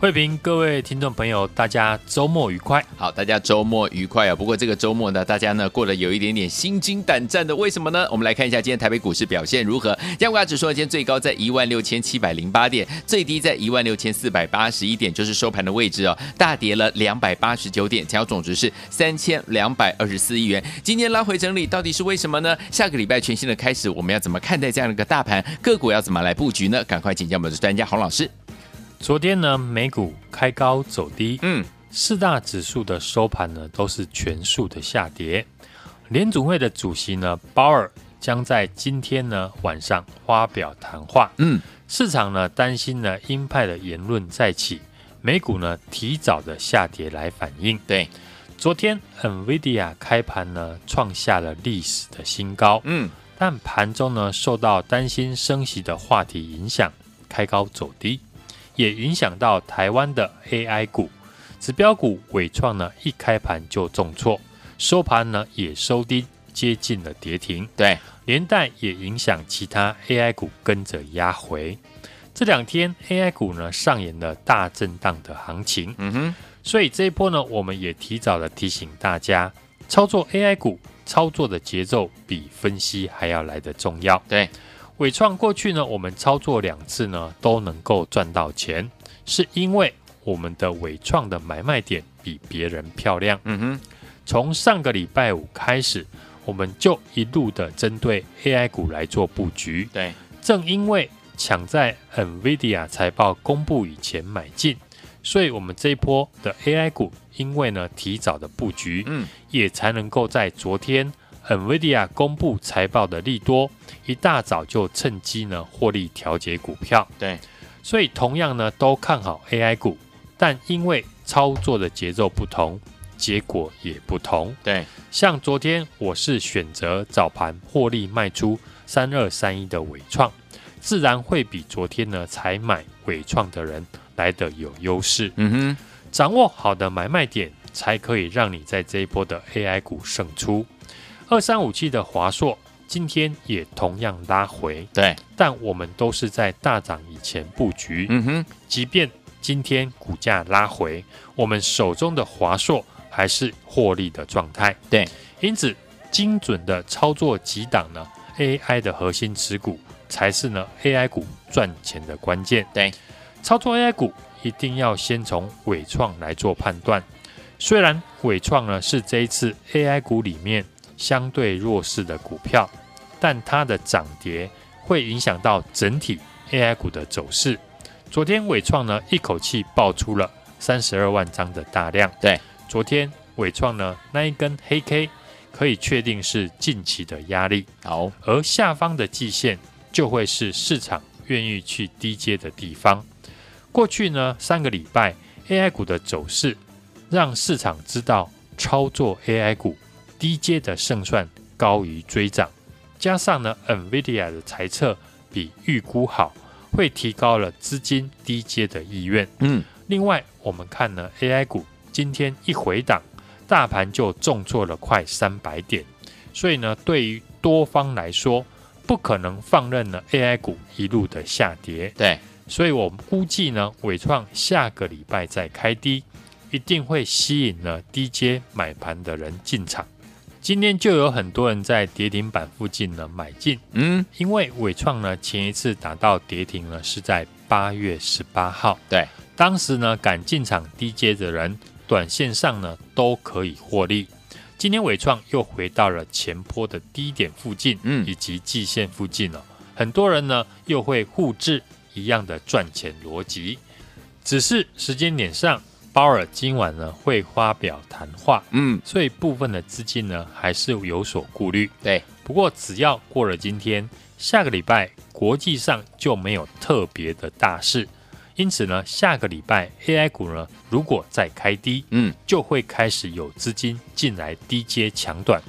慧平，各位听众朋友，大家周末愉快。好，大家周末愉快啊！不过这个周末呢，大家呢过得有一点点心惊胆战的，为什么呢？我们来看一下今天台北股市表现如何。加权指数今天最高在一万六千七百零八点，最低在一万六千四百八十一点，就是收盘的位置哦，大跌了两百八十九点，成交总值是三千两百二十四亿元。今天拉回整理，到底是为什么呢？下个礼拜全新的开始，我们要怎么看待这样的一个大盘？个股要怎么来布局呢？赶快请教我们的专家洪老师。昨天呢，美股开高走低，嗯，四大指数的收盘呢都是全数的下跌。联准会的主席呢，鲍尔将在今天呢晚上发表谈话，嗯，市场呢担心呢鹰派的言论再起，美股呢提早的下跌来反应。对，昨天 NVIDIA 开盘呢创下了历史的新高，嗯，但盘中呢受到担心升息的话题影响，开高走低。也影响到台湾的 AI 股，指标股伟创呢，一开盘就重挫，收盘呢也收低，接近了跌停。对，连带也影响其他 AI 股跟着压回。这两天 AI 股呢上演了大震荡的行情。嗯哼，所以这一波呢，我们也提早的提醒大家，操作 AI 股，操作的节奏比分析还要来得重要。对。纬创过去呢，我们操作两次呢都能够赚到钱，是因为我们的伟创的买卖点比别人漂亮。嗯哼，从上个礼拜五开始，我们就一路的针对 AI 股来做布局。对，正因为抢在 NVIDIA 财报公布以前买进，所以我们这一波的 AI 股，因为呢提早的布局，嗯，也才能够在昨天。NVIDIA 公布财报的利多，一大早就趁机呢获利调节股票。对，所以同样呢都看好 AI 股，但因为操作的节奏不同，结果也不同。对，像昨天我是选择早盘获利卖出三二三一的伟创，自然会比昨天呢才买伟创的人来的有优势。嗯哼，掌握好的买卖点，才可以让你在这一波的 AI 股胜出。二三五七的华硕今天也同样拉回，对，但我们都是在大涨以前布局，嗯哼，即便今天股价拉回，我们手中的华硕还是获利的状态，对，因此精准的操作几档呢，AI 的核心持股才是呢 AI 股赚钱的关键，对，操作 AI 股一定要先从伟创来做判断，虽然伟创呢是这一次 AI 股里面。相对弱势的股票，但它的涨跌会影响到整体 AI 股的走势。昨天伟创呢一口气爆出了三十二万张的大量。对，昨天伟创呢那一根黑 K 可以确定是近期的压力。好，而下方的季线就会是市场愿意去低接的地方。过去呢三个礼拜 AI 股的走势，让市场知道操作 AI 股。低阶的胜算高于追涨，加上呢，NVIDIA 的财测比预估好，会提高了资金低阶的意愿。嗯，另外我们看呢，AI 股今天一回档，大盘就重挫了快三百点，所以呢，对于多方来说，不可能放任了 AI 股一路的下跌。对，所以我们估计呢，纬创下个礼拜再开低，一定会吸引了低阶买盘的人进场。今天就有很多人在跌停板附近呢买进，嗯，因为伟创呢前一次打到跌停呢是在八月十八号，对，当时呢敢进场低接的人，短线上呢都可以获利。今天伟创又回到了前坡的低点附近，嗯，以及季线附近了，很多人呢又会复制一样的赚钱逻辑，只是时间点上。鲍尔今晚呢会发表谈话，嗯，所以部分的资金呢还是有所顾虑。对，不过只要过了今天，下个礼拜国际上就没有特别的大事，因此呢，下个礼拜 AI 股呢如果再开低，嗯，就会开始有资金进来低接抢短。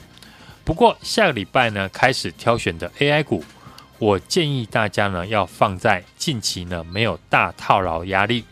不过下个礼拜呢开始挑选的 AI 股，我建议大家呢要放在近期呢没有大套牢压力，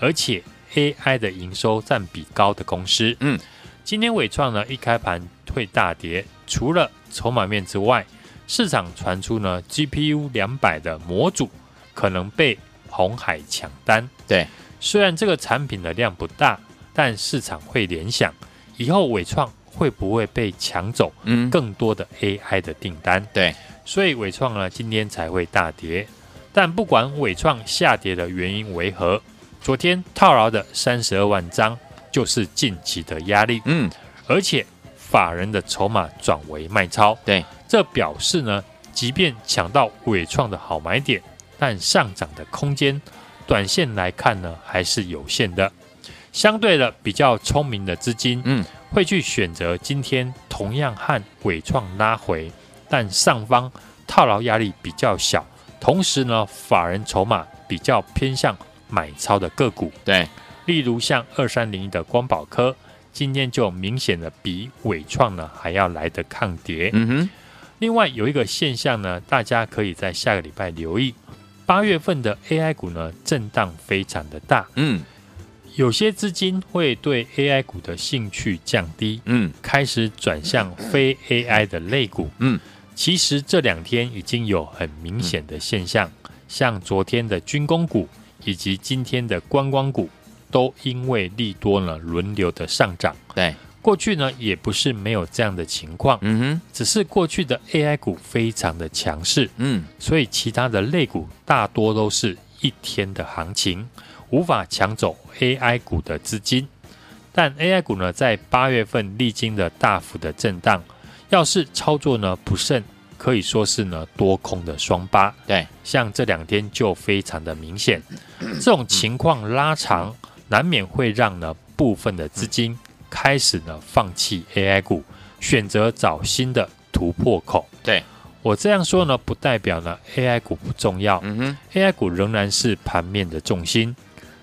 而且。AI 的营收占比高的公司。嗯，今天伟创呢一开盘会大跌，除了筹码面之外，市场传出呢 GPU 两百的模组可能被红海抢单。对，虽然这个产品的量不大，但市场会联想，以后伟创会不会被抢走？嗯，更多的 AI 的订单。对，所以伟创呢今天才会大跌。但不管伟创下跌的原因为何，昨天套牢的三十二万张就是近期的压力。嗯，而且法人的筹码转为卖超。对，这表示呢，即便抢到伟创的好买点，但上涨的空间，短线来看呢，还是有限的。相对的，比较聪明的资金，嗯，会去选择今天同样和伟创拉回，但上方套牢压力比较小。同时呢，法人筹码比较偏向买超的个股，对，例如像二三零一的光宝科，今天就明显的比伟创呢还要来得抗跌。嗯哼。另外有一个现象呢，大家可以在下个礼拜留意，八月份的 AI 股呢震荡非常的大。嗯，有些资金会对 AI 股的兴趣降低，嗯，开始转向非 AI 的类股，嗯。其实这两天已经有很明显的现象，嗯、像昨天的军工股以及今天的观光股，都因为利多呢轮流的上涨。对，过去呢也不是没有这样的情况，嗯哼，只是过去的 AI 股非常的强势，嗯，所以其他的类股大多都是一天的行情，无法抢走 AI 股的资金。但 AI 股呢，在八月份历经了大幅的震荡。要是操作呢不慎，可以说是呢多空的双八。对，像这两天就非常的明显，这种情况拉长，难免会让呢部分的资金开始呢放弃 AI 股，选择找新的突破口。对，我这样说呢，不代表呢 AI 股不重要。嗯哼，AI 股仍然是盘面的重心，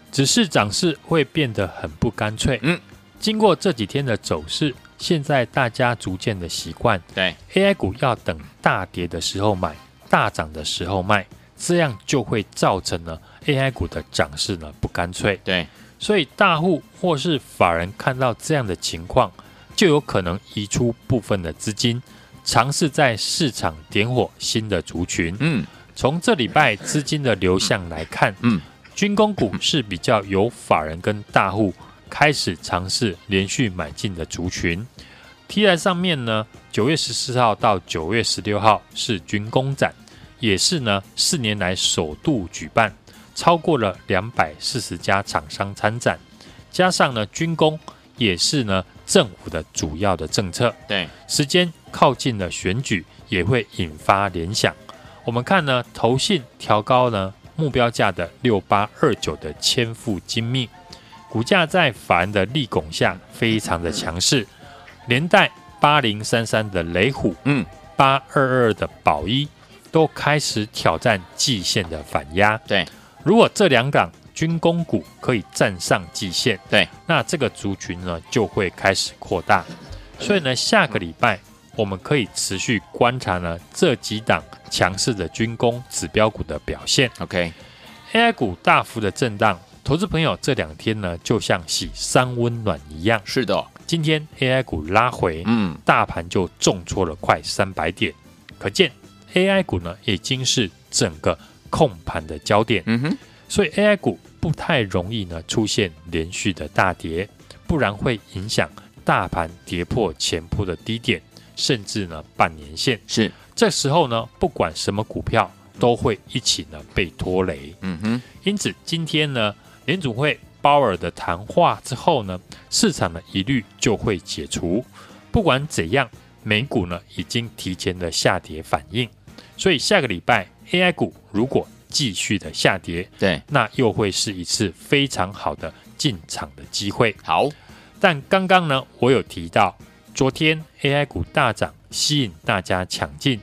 只是涨势会变得很不干脆。嗯，经过这几天的走势。现在大家逐渐的习惯，对 AI 股要等大跌的时候买，大涨的时候卖，这样就会造成呢 AI 股的涨势呢不干脆。对，所以大户或是法人看到这样的情况，就有可能移出部分的资金，尝试在市场点火新的族群。嗯，从这礼拜资金的流向来看，嗯，军工股是比较有法人跟大户。开始尝试连续买进的族群，T 台上面呢，九月十四号到九月十六号是军工展，也是呢四年来首度举办，超过了两百四十家厂商参展，加上呢军工也是呢政府的主要的政策，对，时间靠近了选举，也会引发联想。我们看呢，投信调高呢目标价的六八二九的千富精密。股价在法人的力拱下非常的强势，连带八零三三的雷虎，嗯，八二二的宝一都开始挑战季线的反压。对，如果这两档军工股可以站上季线，对，那这个族群呢就会开始扩大。所以呢，下个礼拜我们可以持续观察呢这几档强势的军工指标股的表现。OK，AI 股大幅的震荡。投资朋友这两天呢，就像洗三温暖一样。是的，今天 AI 股拉回，嗯，大盘就重挫了快三百点，可见 AI 股呢已经是整个控盘的焦点。嗯哼，所以 AI 股不太容易呢出现连续的大跌，不然会影响大盘跌破前波的低点，甚至呢半年线。是，这时候呢，不管什么股票都会一起呢被拖累。嗯哼，因此今天呢。联准会鲍尔的谈话之后呢，市场的疑虑就会解除。不管怎样，美股呢已经提前的下跌反应，所以下个礼拜 AI 股如果继续的下跌，对，那又会是一次非常好的进场的机会。好，但刚刚呢，我有提到，昨天 AI 股大涨，吸引大家抢进，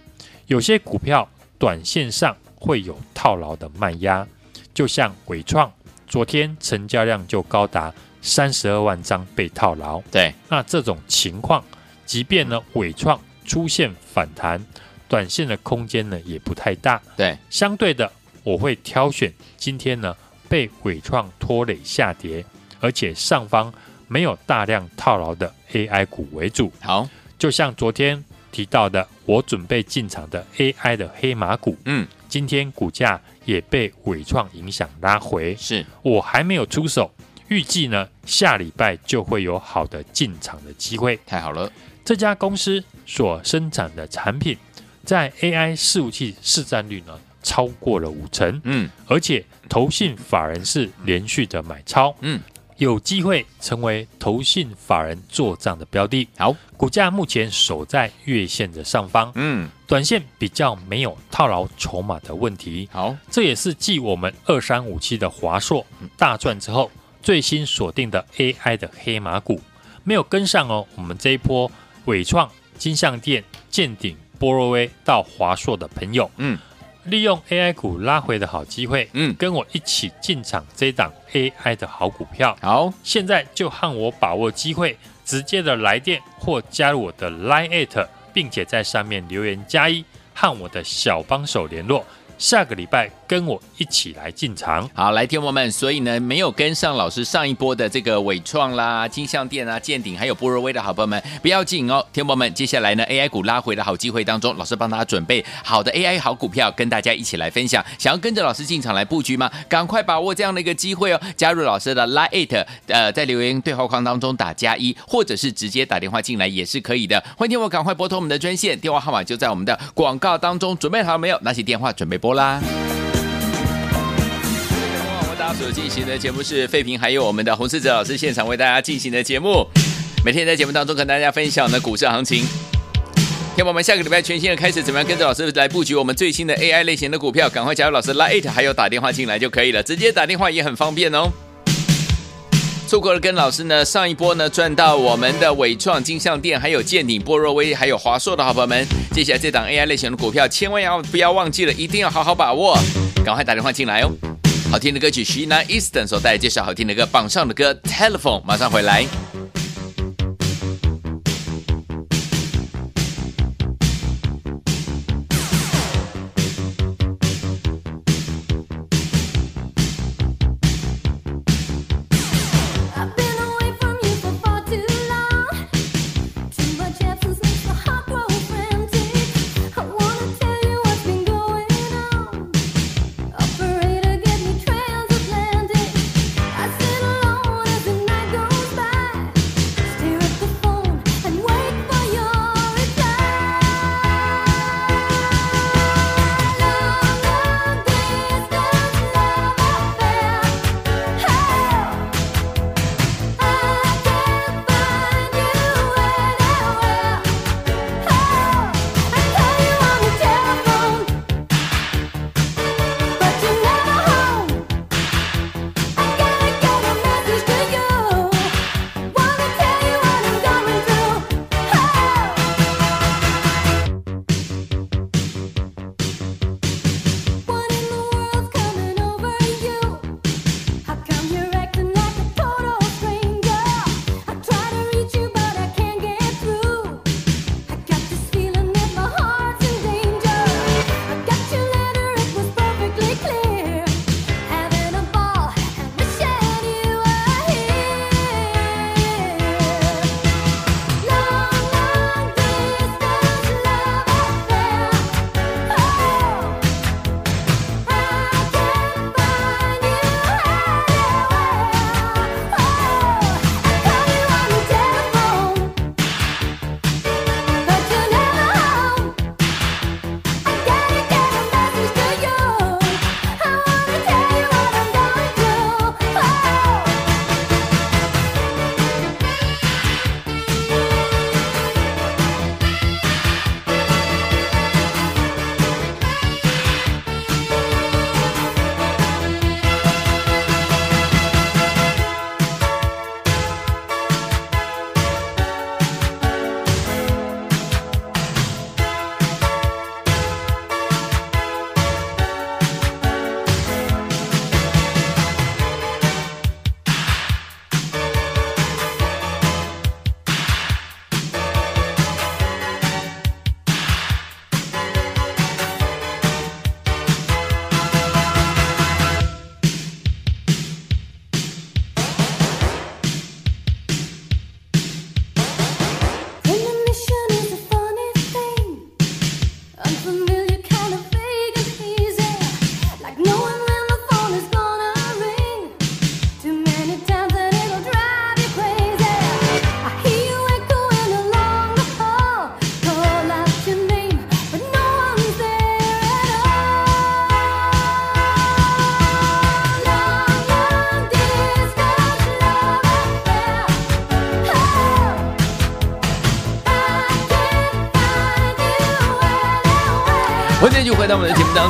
有些股票短线上会有套牢的卖压，就像伟创。昨天成交量就高达三十二万张被套牢，对，那这种情况，即便呢伟创出现反弹，短线的空间呢也不太大，对，相对的我会挑选今天呢被伟创拖累下跌，而且上方没有大量套牢的 AI 股为主。好，就像昨天提到的，我准备进场的 AI 的黑马股，嗯，今天股价也被伟创影响拉回，是。我还没有出手，预计呢下礼拜就会有好的进场的机会。太好了，这家公司所生产的产品，在 AI 伺服器市占率呢超过了五成，嗯。而且投信法人是连续的买超，嗯，有机会成为投信法人做账的标的。好，股价目前守在月线的上方，嗯短线比较没有套牢筹码的问题。好，这也是继我们二三五七的华硕大赚之后，最新锁定的 AI 的黑马股，没有跟上哦。我们这一波伟创、金像店、见顶、波若威到华硕的朋友，嗯利用 AI 股拉回的好机会，嗯跟我一起进场这档 AI 的好股票。好，现在就和我把握机会，直接的来电或加入我的 Line@，并且在上面留言加一，和我的小帮手联络。下个礼拜跟我一起来进场。好，来，听众们，所以呢，没有跟上老师上一波的这个伟创啦、金像电啊、健鼎还有波若威的好朋友们，不要紧哦。听众们，接下来呢，AI 股拉回的好机会当中，老师帮大家准备好的 AI 好股票，跟大家一起来分享。想要跟着老师进场来布局吗？赶快把握这样的一个机会哦！加入老师的 Line，呃，在留言对话框当中打加一，或者是直接打电话进来也是可以的。欢迎听我赶快拨通我们的专线，电话号码就在我们的广告当中。准备好了没有？拿起电话准备拨啦。我们大家所进行的节目是费平，还有我们的洪世哲老师现场为大家进行的节目。每天在节目当中跟大家分享的股市行情。天宝们，下个礼拜全新的开始，怎么样跟着老师来布局我们最新的 AI 类型的股票？赶快加入老师 Line，还有打电话进来就可以了，直接打电话也很方便哦。错过了跟老师呢上一波呢赚到我们的伟创、金像店，还有建鼎、波若威，还有华硕的好朋友们，接下来这档 AI 类型的股票，千万要不要忘记了，一定要好好把握，赶快打电话进来哦。好听的歌曲徐一南 Easton 所带来介绍好听的歌，榜上的歌，Telephone，马上回来。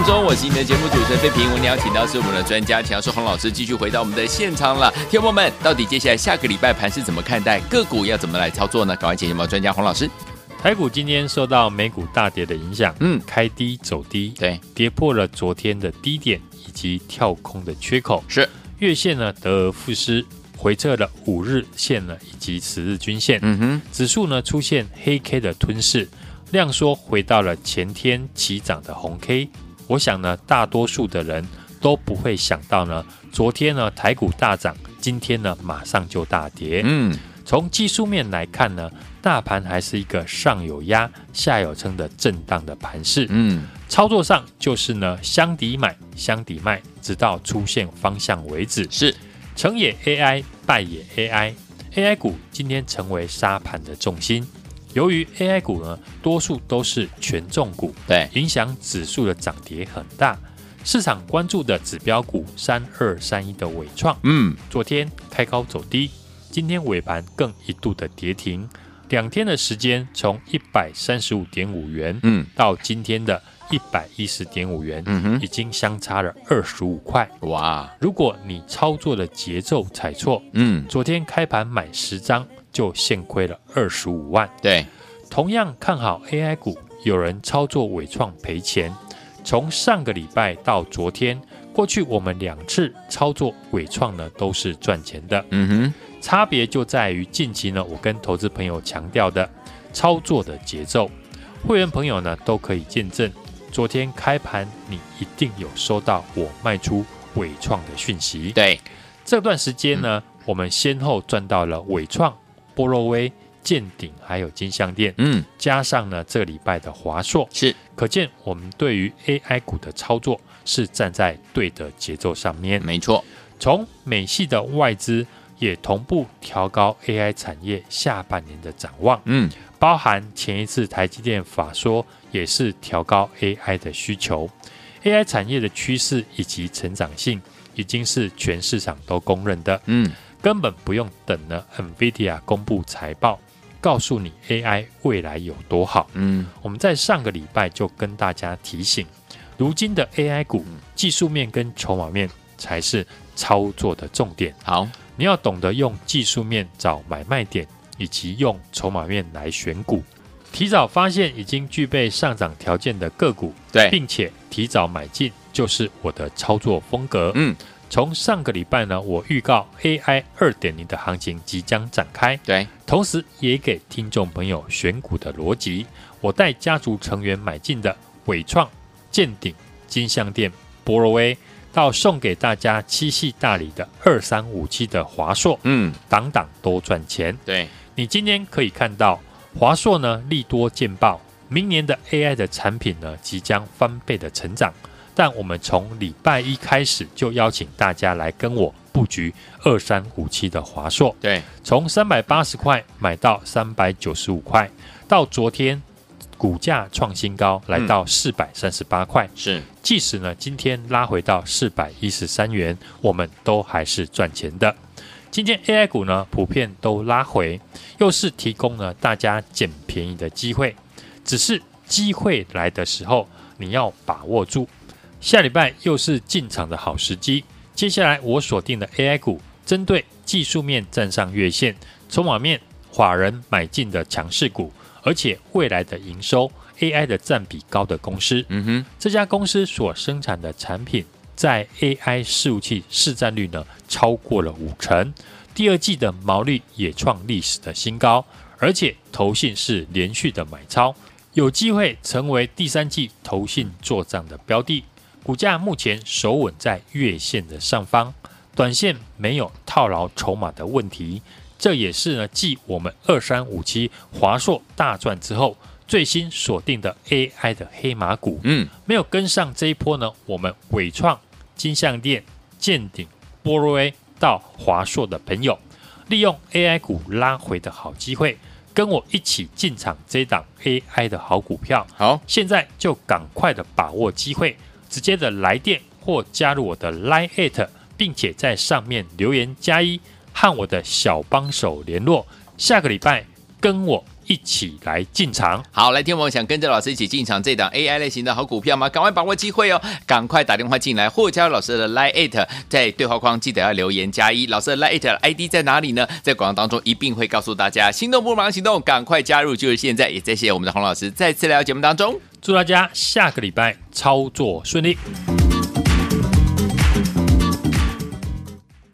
中，我是你的节目主持人费平。我们邀请到是我们的专家强叔洪老师，继续回到我们的现场了。听众们，到底接下来下个礼拜盘是怎么看待？个股要怎么来操作呢？赶快请我们专家洪老师。台股今天受到美股大跌的影响，嗯，开低走低，对，跌破了昨天的低点以及跳空的缺口，是月线呢得而复失，回撤了五日线呢以及十日均线，嗯哼，指数呢出现黑 K 的吞噬。量缩回到了前天起涨的红 K，我想呢，大多数的人都不会想到呢，昨天呢台股大涨，今天呢马上就大跌。嗯，从技术面来看呢，大盘还是一个上有压、下有撑的震荡的盘势。嗯，操作上就是呢，箱底买、箱底卖，直到出现方向为止。是，成也 AI，败也 AI，AI 股今天成为沙盘的重心。由于 AI 股呢，多数都是权重股，对，影响指数的涨跌很大。市场关注的指标股三二三一的伟创，嗯，昨天开高走低，今天尾盘更一度的跌停。两天的时间，从一百三十五点五元，嗯，到今天的一百一十点五元，嗯哼，已经相差了二十五块。哇！如果你操作的节奏踩错，嗯，昨天开盘买十张。就现亏了二十五万。对，同样看好 AI 股，有人操作伟创赔钱。从上个礼拜到昨天，过去我们两次操作伟创呢，都是赚钱的。嗯哼，差别就在于近期呢，我跟投资朋友强调的操作的节奏。会员朋友呢都可以见证，昨天开盘你一定有收到我卖出伟创的讯息。对，这段时间呢，嗯、我们先后赚到了伟创。波若威、建鼎还有金像电，嗯，加上呢这个礼拜的华硕，是。可见我们对于 AI 股的操作是站在对的节奏上面。没错，从美系的外资也同步调高 AI 产业下半年的展望，嗯，包含前一次台积电法说也是调高 AI 的需求，AI 产业的趋势以及成长性已经是全市场都公认的，嗯。根本不用等了，NVIDIA 公布财报，告诉你 AI 未来有多好。嗯，我们在上个礼拜就跟大家提醒，如今的 AI 股技术面跟筹码面才是操作的重点。好，你要懂得用技术面找买卖点，以及用筹码面来选股，提早发现已经具备上涨条件的个股，对，并且提早买进，就是我的操作风格。嗯。从上个礼拜呢，我预告 AI 二点零的行情即将展开，对，同时也给听众朋友选股的逻辑。我带家族成员买进的纬创、建鼎、金像电、波罗威，到送给大家七系大礼的二三五七的华硕，嗯，档档都赚钱。对，你今天可以看到华硕呢利多见报，明年的 AI 的产品呢即将翻倍的成长。但我们从礼拜一开始就邀请大家来跟我布局二三五七的华硕，对，从三百八十块买到三百九十五块，到昨天股价创新高，来到四百三十八块。是，即使呢今天拉回到四百一十三元，我们都还是赚钱的。今天 AI 股呢普遍都拉回，又是提供了大家捡便宜的机会，只是机会来的时候你要把握住。下礼拜又是进场的好时机。接下来我锁定的 AI 股，针对技术面站上月线，筹码面法人买进的强势股，而且未来的营收 AI 的占比高的公司。嗯哼，这家公司所生产的产品在 AI 伺服器市占率呢超过了五成，第二季的毛利也创历史的新高，而且投信是连续的买超，有机会成为第三季投信做账的标的。股价目前守稳在月线的上方，短线没有套牢筹码的问题，这也是呢继我们二三五七华硕大赚之后最新锁定的 AI 的黑马股。嗯，没有跟上这一波呢，我们伟创、金像电、健鼎、波若威到华硕的朋友，利用 AI 股拉回的好机会，跟我一起进场这档 AI 的好股票。好，现在就赶快的把握机会。直接的来电或加入我的 Line@，并且在上面留言加一，和我的小帮手联络。下个礼拜跟我一起来进场。好，来，听我想跟着老师一起进场这档 AI 类型的好股票吗？赶快把握机会哦，赶快打电话进来，或加入老师的 Line@ 在对话框记得要留言加一。老师的 Line@ ID 在哪里呢？在广告当中一并会告诉大家。心动不如行动，赶快加入，就是现在！也谢谢我们的洪老师再次来到节目当中，祝大家下个礼拜操作顺利。